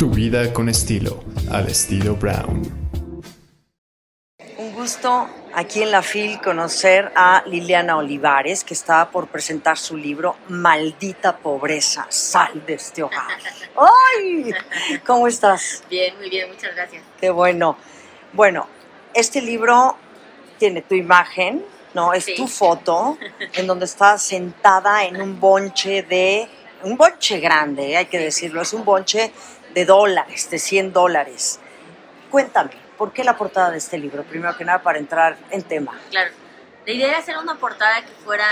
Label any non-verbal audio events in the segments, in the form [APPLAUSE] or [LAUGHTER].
Tu vida con estilo, al estilo Brown. Un gusto aquí en la FIL conocer a Liliana Olivares, que está por presentar su libro Maldita Pobreza, sal de este hogar. ¡Ay! ¿Cómo estás? Bien, muy bien, muchas gracias. Qué bueno. Bueno, este libro tiene tu imagen, ¿no? Es Sí. tu foto, en donde estás sentada en un bonche de, un bonche grande, hay que decirlo, es un bonche de dólares, de 100 dólares. Cuéntame, ¿por qué la portada de este libro? Primero que nada, para entrar en tema. Claro, la idea era hacer una portada que fuera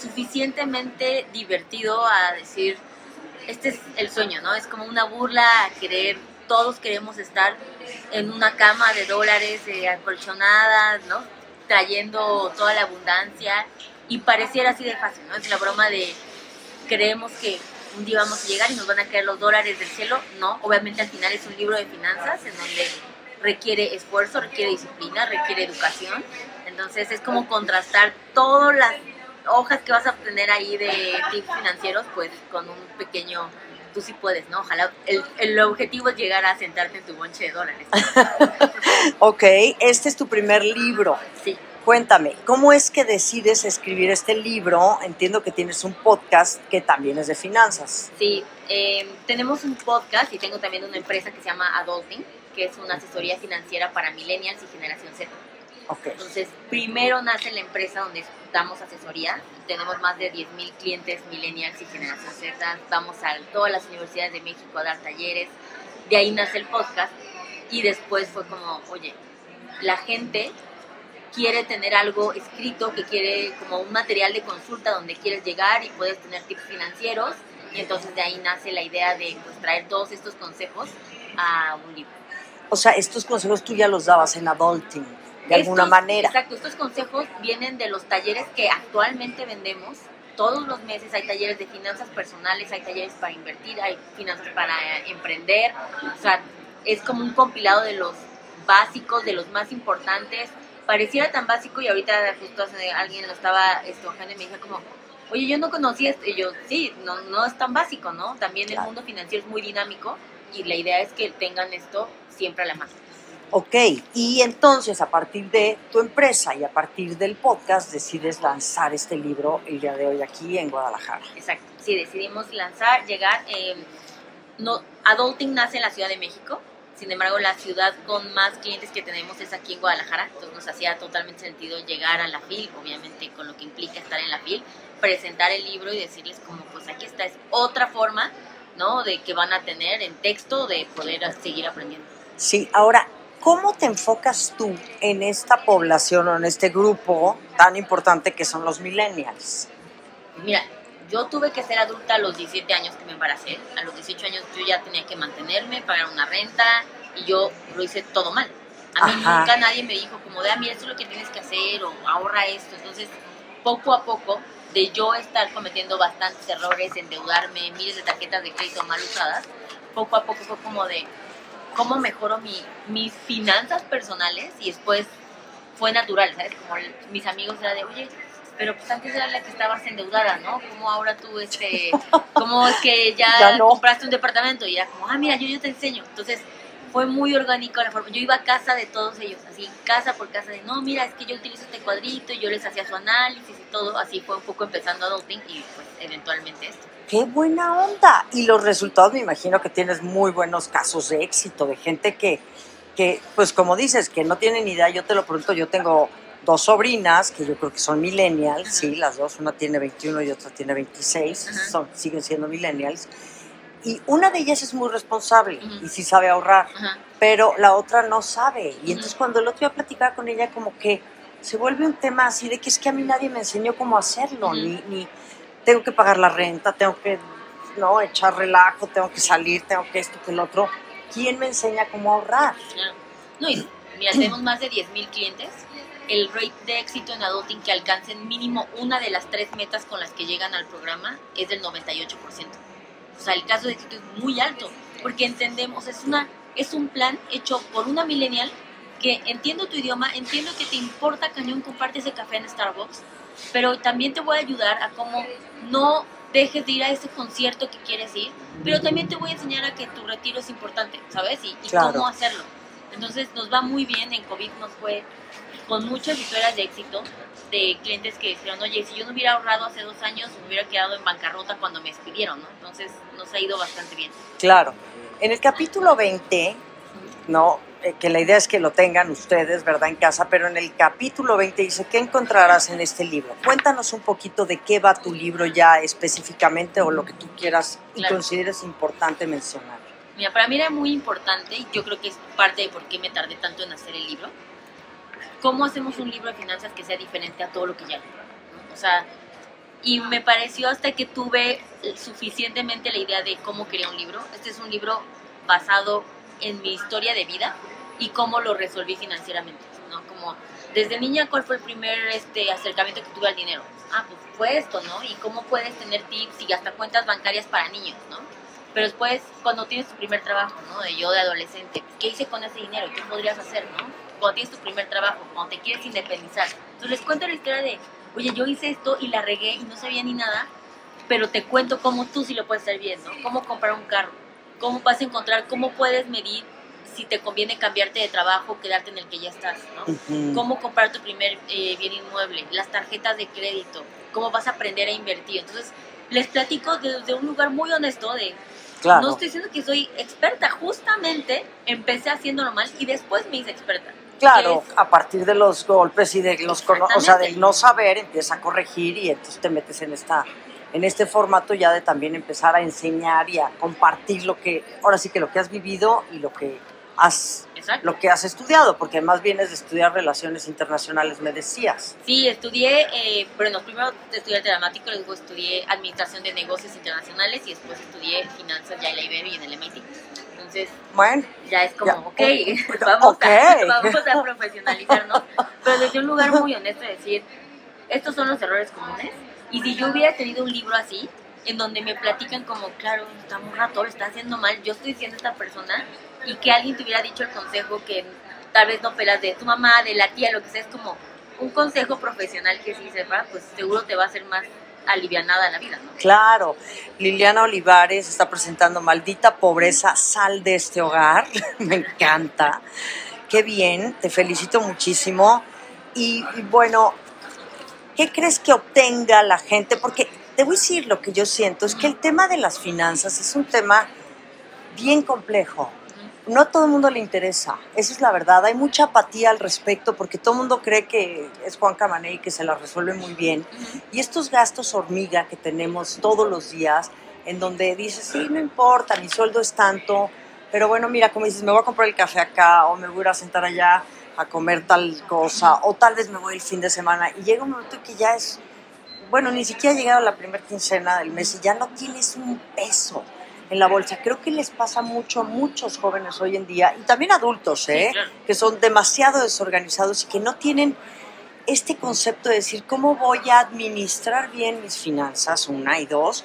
suficientemente divertido a decir, este es el sueño, ¿no? Es como una burla a querer, todos queremos estar en una cama de dólares eh, acolchonada, ¿no? Trayendo toda la abundancia y pareciera así de fácil, ¿no? Es la broma de creemos que un día vamos a llegar y nos van a caer los dólares del cielo. No, obviamente al final es un libro de finanzas en donde requiere esfuerzo, requiere disciplina, requiere educación. Entonces es como contrastar todas las hojas que vas a obtener ahí de tips financieros, pues con un pequeño, tú sí puedes, ¿no? Ojalá, el, el objetivo es llegar a sentarte en tu bonche de dólares. [LAUGHS] Ok, este es tu primer libro. Sí. Cuéntame, ¿cómo es que decides escribir este libro? Entiendo que tienes un podcast que también es de finanzas. Sí, eh, tenemos un podcast y tengo también una empresa que se llama Adulting, que es una asesoría financiera para millennials y generación Z. Ok. Entonces, primero nace la empresa donde damos asesoría. Tenemos más de 10.000 clientes millennials y generación Z. Vamos a todas las universidades de México a dar talleres. De ahí nace el podcast. Y después fue como, oye, la gente quiere tener algo escrito, que quiere como un material de consulta donde quieres llegar y puedes tener tips financieros. Y entonces de ahí nace la idea de pues, traer todos estos consejos a un libro. O sea, estos consejos tú ya los dabas en Adulting, de alguna Estos- manera. Exacto, estos consejos vienen de los talleres que actualmente vendemos. Todos los meses hay talleres de finanzas personales, hay talleres para invertir, hay finanzas para eh, emprender. O sea, es como un compilado de los básicos, de los más importantes. Pareciera tan básico y ahorita justo hace- alguien lo estaba estojando y me dijo como, oye, yo no conocía esto. Y yo, sí, no, no es tan básico, ¿no? También el Claro. mundo financiero es muy dinámico y la idea es que tengan esto siempre a la mano. Ok, y entonces a partir de tu empresa y a partir del podcast decides lanzar este libro el día de hoy aquí en Guadalajara. Exacto, sí, decidimos lanzar, llegar. eh, no, Adulting nace en la Ciudad de México, sin embargo, la ciudad con más clientes que tenemos es aquí en Guadalajara, entonces nos hacía totalmente sentido llegar a la FIL, obviamente con lo que implica estar en la FIL, presentar el libro y decirles como, pues aquí está, es otra forma, ¿no? De que van a tener en texto de poder seguir aprendiendo. Sí, ahora, ¿cómo te enfocas tú en esta población o en este grupo tan importante que son los millennials? Mira, yo tuve que ser adulta a los 17 años que me embaracé. A los 18 años yo ya tenía que mantenerme, pagar una renta y yo lo hice todo mal. A mí Ajá. nunca nadie me dijo como de, ah, mira, esto es lo que tienes que hacer o ahorra esto. Entonces, poco a poco, de yo estar cometiendo bastantes errores, endeudarme, miles de tarjetas de crédito mal usadas, poco a poco fue como de cómo mejoro mi, mis finanzas personales y después fue natural, ¿sabes? Como mis amigos era de, oye, pero pues antes era la que estabas endeudada, ¿no? ¿Cómo ahora tú, este, [LAUGHS] cómo es que ya, Ya no. compraste un departamento? Y era como, ah, mira, yo, yo te enseño. Entonces, fue muy orgánico la forma. Yo iba a casa de todos ellos, así, casa por casa, de, no, mira, es que yo utilizo este cuadrito y yo les hacía su análisis y todo. Así fue un poco empezando adulting y pues eventualmente esto. ¡Qué buena onda! Y los resultados, me imagino que tienes muy buenos casos de éxito, de gente que, que pues como dices, que no tienen idea. Yo te lo pregunto, yo tengo dos sobrinas que yo creo que son millennials, Ajá. sí, las dos, una tiene 21 y otra tiene 26, Ajá. son, siguen siendo millennials. Y una de ellas es muy responsable Ujú. y sí sabe ahorrar, pero la otra no sabe. Y entonces cuando el otro iba a platicar con ella, como que se vuelve un tema así de que es que a mí nadie me enseñó cómo hacerlo, ni, ni tengo que pagar la renta, tengo que no echar relajo, tengo que salir, tengo que esto, que el otro. ¿Quién me enseña cómo ahorrar? Claro. No, y mira, tenemos más de 10.000 clientes. El rate de éxito en adulting que alcancen mínimo una de las tres metas con las que llegan al programa es del 98%. O sea, el caso de éxito es muy alto, porque entendemos, es, una, es un plan hecho por una millennial que entiendo tu idioma, entiendo que te importa cañón comprarte ese café en Starbucks, pero también te voy a ayudar a cómo no dejes de ir a ese concierto que quieres ir, pero también te voy a enseñar a que tu retiro es importante, ¿sabes? Y, y Claro. cómo hacerlo. Entonces nos va muy bien, en COVID nos fue con muchas historias de éxito de clientes que dijeron, oye, si yo no hubiera ahorrado hace dos años, me hubiera quedado en bancarrota cuando me despidieron, ¿no? Entonces nos ha ido bastante bien. Claro. En el capítulo 20, ¿no? Eh, que la idea es que lo tengan ustedes, ¿verdad? En casa, pero en el capítulo 20 dice, ¿qué encontrarás en este libro? Cuéntanos un poquito de qué va tu libro ya específicamente o lo que tú quieras y Claro. consideres importante mencionar. Mira, para mí era muy importante, y yo creo que es parte de por qué me tardé tanto en hacer el libro, cómo hacemos un libro de finanzas que sea diferente a todo lo que ya. O sea, y me pareció hasta que tuve suficientemente la idea de cómo quería un libro. Este es un libro basado en mi historia de vida y cómo lo resolví financieramente, ¿no? Como desde niña, ¿cuál fue el primer este, acercamiento que tuve al dinero? Ah, pues fue esto, ¿no? Y cómo puedes tener tips y hasta cuentas bancarias para niños, ¿no? Pero después, cuando tienes tu primer trabajo, ¿no? De yo de adolescente, ¿qué hice con ese dinero? ¿Qué podrías hacer, no? Cuando tienes tu primer trabajo, cuando te quieres independizar. Entonces les cuento la historia de, oye, yo hice esto y la regué y no sabía ni nada, pero te cuento cómo tú sí lo puedes hacer bien, ¿no? Cómo comprar un carro, cómo vas a encontrar, cómo puedes medir si te conviene cambiarte de trabajo o quedarte en el que ya estás, ¿no? Ujú. cómo comprar tu primer eh, bien inmueble, las tarjetas de crédito, cómo vas a aprender a invertir. Entonces, les platico desde un lugar muy honesto de, Claro. no estoy diciendo que soy experta, justamente empecé haciéndolo mal y después me hice experta. Claro, a partir de los golpes y de los o sea, del no saber, empieza a corregir y entonces te metes en esta en este formato ya de también empezar a enseñar y a compartir lo que ahora sí que lo que has vivido y lo que has Exacto. lo que has estudiado, porque además vienes de estudiar relaciones internacionales, me decías. Sí, estudié, eh, bueno, primero estudié dramático, luego estudié administración de negocios internacionales y después estudié finanzas ya en la Ibero y en el MIT. Entonces, Bueno, ya es como, Ya, ok, ok, vamos, ok. A, vamos a [LAUGHS] profesionalizarnos, pero desde un lugar muy honesto de decir, estos son los errores comunes, y si yo hubiera tenido un libro así, en donde me platican como, claro, esta morra todo lo está haciendo mal, yo estoy diciendo esta persona, y que alguien te hubiera dicho el consejo que tal vez no pelas de tu mamá, de la tía, lo que sea, es como un consejo profesional que sí sepa, pues seguro te va a hacer más alivianada la vida, ¿no? claro. Liliana Olivares está presentando Maldita Pobreza, sal de este hogar. [LAUGHS] me encanta. Qué bien, te felicito muchísimo. Y, y bueno, ¿qué crees que obtenga la gente? Porque te voy a decir lo que yo siento, es que el tema de las finanzas es un tema bien complejo. No a todo el mundo le interesa, esa es la verdad. Hay mucha apatía al respecto porque todo el mundo cree que es Juan Camaney que se la resuelve muy bien. Y estos gastos hormiga que tenemos todos los días, en donde dices, sí, no importa, mi sueldo es tanto, pero bueno, mira, como dices, me voy a comprar el café acá o me voy a sentar allá a comer tal cosa, o tal vez me voy el fin de semana. Y llega un momento que ya es, bueno, ni siquiera ha llegado la primera quincena del mes y ya no tienes un peso en la bolsa. Creo que les pasa mucho a muchos jóvenes hoy en día, y también adultos, ¿eh? claro. que son demasiado desorganizados y que no tienen este concepto de decir cómo voy a administrar bien mis finanzas, una y dos.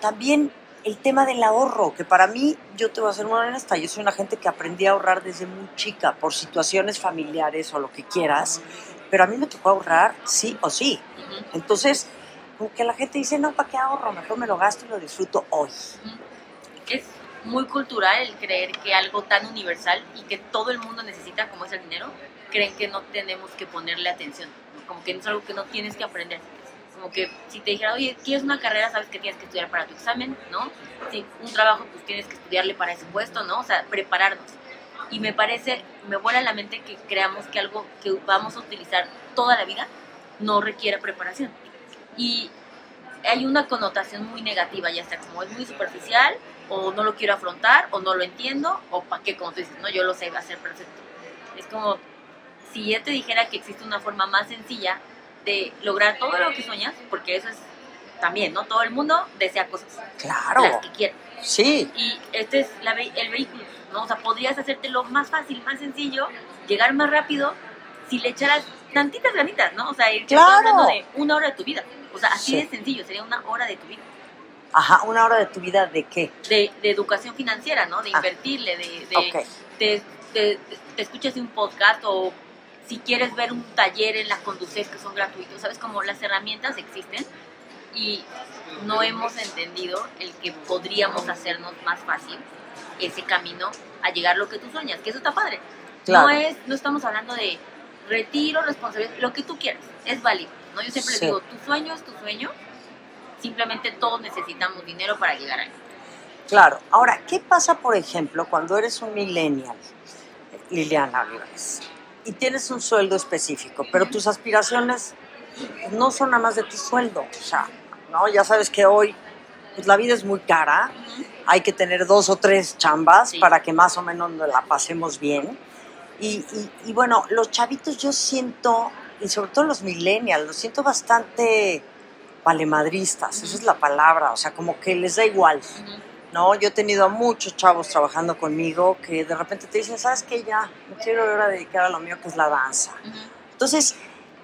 También el tema del ahorro, que para mí, yo te voy a ser muy honesta, yo soy una gente que aprendí a ahorrar desde muy chica por situaciones familiares o lo que quieras, pero a mí me tocó ahorrar sí o sí. Entonces, como que la gente dice, no, ¿para qué ahorro? Mejor me lo gasto y lo disfruto hoy. Es muy cultural el creer que algo tan universal y que todo el mundo necesita como es el dinero, creen que no tenemos que ponerle atención, como que es algo que no tienes que aprender. Como que si te dijera, oye, quieres una carrera, sabes que tienes que estudiar para tu examen, ¿no? Si un trabajo, pues tienes que estudiarle para ese puesto, ¿no? O sea, prepararnos. Y me parece, me vuela la mente que creamos que algo que vamos a utilizar toda la vida no requiere preparación. Y hay una connotación muy negativa, ya sea como es muy superficial, o no lo quiero afrontar, o no lo entiendo, o para qué, como tú dices, no, yo lo sé, va a ser perfecto. Es como si yo te dijera que existe una forma más sencilla de lograr todo lo que sueñas, porque eso es también, ¿no? Todo el mundo desea cosas, Claro, las que quiere. sí, Y este es la ve- el vehículo, ¿no? O sea, podrías hacértelo más fácil, más sencillo, llegar más rápido, si le echaras tantitas ganitas, ¿no? O sea, ir Claro. hablando de una hora de tu vida. O sea, así Sí. de sencillo, sería una hora de tu vida. Ajá, una hora de tu vida de qué? De, de educación financiera, ¿no? De Ah. invertirle, de, de, Ok, te, escuchas un podcast o si quieres ver un taller en la Conducef que son gratuitos, ¿sabes? Como las herramientas existen y no hemos entendido el que podríamos hacernos más fácil ese camino a llegar a lo que tú sueñas, que eso está padre. Claro. No es, no estamos hablando de retiro, responsabilidad, lo que tú quieras, es válido, ¿no? Yo siempre les Sí. digo, tu sueño es tu sueño, simplemente todos necesitamos dinero para llegar ahí. Claro. Ahora, ¿qué pasa, por ejemplo, cuando eres un millennial, Liliana Olivares, y tienes un sueldo específico, pero tus aspiraciones no son nada más de tu sueldo? O sea, ¿no? Ya sabes que hoy pues, la vida es muy cara, hay que tener dos o tres chambas Sí. para que más o menos nos la pasemos bien. Y, y- y bueno, los chavitos yo siento, y sobre todo los millennials, los siento bastante valemadristas, esa es la palabra, o sea, como que les da igual. No, yo he tenido a muchos chavos trabajando conmigo que de repente te dicen, ¿sabes qué? Ya me quiero ahora dedicar a lo mío que es la danza. Entonces,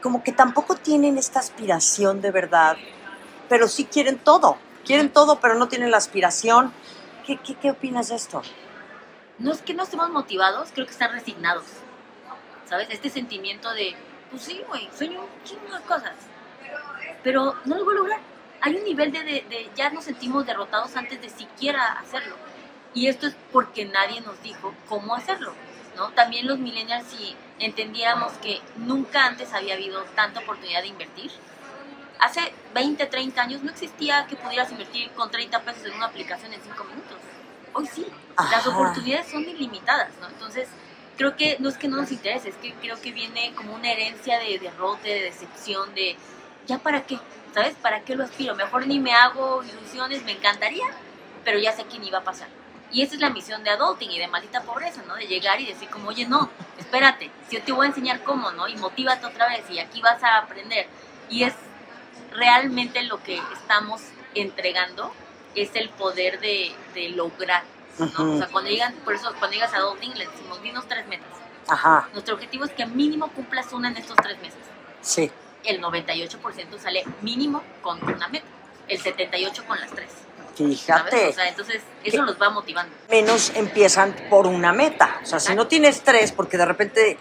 como que tampoco tienen esta aspiración de verdad, pero sí quieren todo. Quieren todo, pero no tienen la aspiración. ¿Qué, qué, qué opinas de esto? no es que no estemos motivados, creo que están resignados. ¿Sabes? Este sentimiento de, pues sí, güey, sueño un chingo de cosas, pero no lo voy a lograr. Hay un nivel de, de, de- ya nos sentimos derrotados antes de siquiera hacerlo. Y esto es porque nadie nos dijo cómo hacerlo. ¿no? También los millennials, si entendiéramos que nunca antes había habido tanta oportunidad de invertir, hace 20, 30 años no existía que pudieras invertir con 30 pesos en una aplicación en 5 minutos. Hoy sí, las oportunidades son ilimitadas, ¿no? Entonces, creo que no es que no nos interese, es que creo que viene como una herencia de derrote, de decepción, de ya para qué, ¿sabes? ¿Para qué lo aspiro? Mejor ni me hago ilusiones, me encantaría, pero ya sé que ni va a pasar. Y esa es la misión de adulting y de maldita pobreza, ¿no? De llegar y decir como, oye, no, espérate, si yo te voy a enseñar cómo, ¿no? Y motívate otra vez y aquí vas a aprender. Y es realmente lo que estamos entregando, es el poder de, de lograr, ¿no? O sea, cuando llegan, por eso cuando llegas a adulting le decimos, dinos tres metas. Ajá, Nuestro objetivo es que mínimo cumplas una en estos tres meses. sí. El 98% sale mínimo con una meta, el 78% con las tres. Fíjate. O sea, entonces eso los va motivando. menos empiezan por una meta. O sea, si no tienes tres, porque de repente,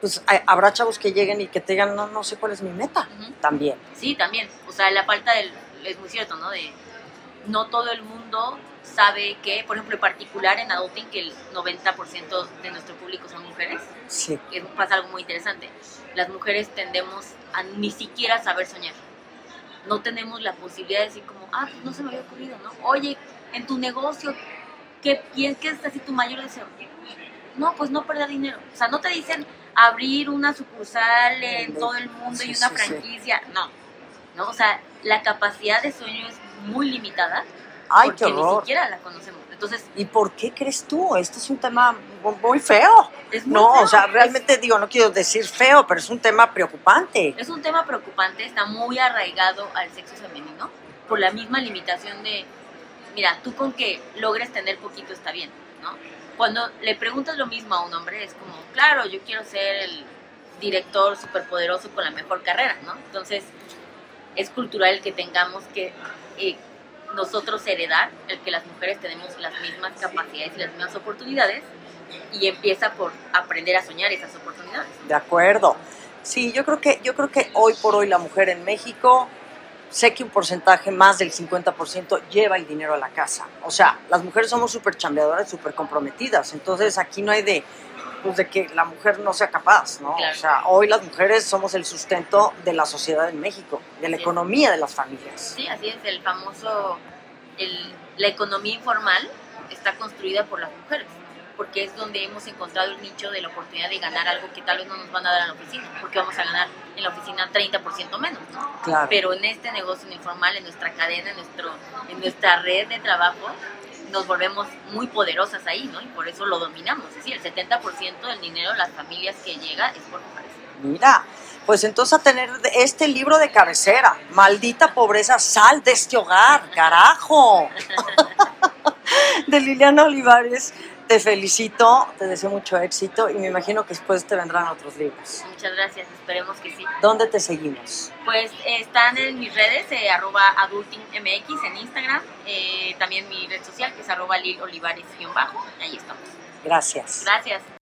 pues habrá chavos que lleguen y que te digan, no, no sé cuál es mi meta. También. Sí, también. O sea, la falta del. Es muy cierto, ¿no? De no todo el mundo sabe que, por ejemplo, en particular en adulting, que el 90% de nuestro público son mujeres, Sí. que pasa algo muy interesante. Las mujeres tendemos a ni siquiera saber soñar. No tenemos la posibilidad de decir como, ah, pues no se me había ocurrido, ¿no? Oye, en tu negocio, ¿qué piensas así tu mayor deseo? No, pues no perder dinero. O sea, no te dicen abrir una sucursal en todo el mundo Sí, y una sí. franquicia. No. ¿No? O sea, la capacidad de sueño es muy limitada Ay, porque qué ni horror. siquiera la conocemos. Entonces, ¿Y por qué crees tú? Este es un tema mu- muy feo. es muy No, feo. o sea, Es- realmente digo, no quiero decir feo, pero es un tema preocupante. Es un tema preocupante, está muy arraigado al sexo femenino por la misma limitación de, mira, tú con que logres tener poquito está bien, ¿no? Cuando le preguntas lo mismo a un hombre es como, claro, yo quiero ser el director superpoderoso con la mejor carrera, ¿no? Entonces, es cultural que tengamos que eh, nosotros heredar el que las mujeres tenemos las mismas capacidades y las mismas oportunidades y empieza por aprender a soñar esas oportunidades. De acuerdo. Sí, yo creo que yo creo que hoy por hoy la mujer en México sé que un porcentaje más del 50% lleva el dinero a la casa. O sea, las mujeres somos súper chambeadoras, súper comprometidas. Entonces aquí no hay de pues de que la mujer no sea capaz, ¿no? Claro. O sea, hoy las mujeres somos el sustento de la sociedad en México, de la Sí. economía de las familias. Sí, así es, el famoso, el- la economía informal está construida por las mujeres, porque es donde hemos encontrado el nicho de la oportunidad de ganar algo que tal vez no nos van a dar en la oficina, porque vamos a ganar en la oficina 30% menos, ¿no? Claro. Pero en este negocio informal, en nuestra cadena, en, nuestro, en nuestra red de trabajo, nos volvemos muy poderosas ahí, ¿no? Y por eso lo dominamos. Es decir, el 70% del dinero de las familias que llega es por mujeres. Mira, pues entonces a tener este libro de cabecera, maldita pobreza, sal de este hogar, carajo. [LAUGHS] De Liliana Olivares, te felicito, te deseo mucho éxito y me imagino que después te vendrán otros libros. Muchas gracias, esperemos que sí. ¿Dónde te seguimos? Pues eh, están en mis redes, eh, arroba adultingmx en Instagram, eh, también mi red social que es arroba lilolivares-bajo, ahí estamos. Gracias. Gracias.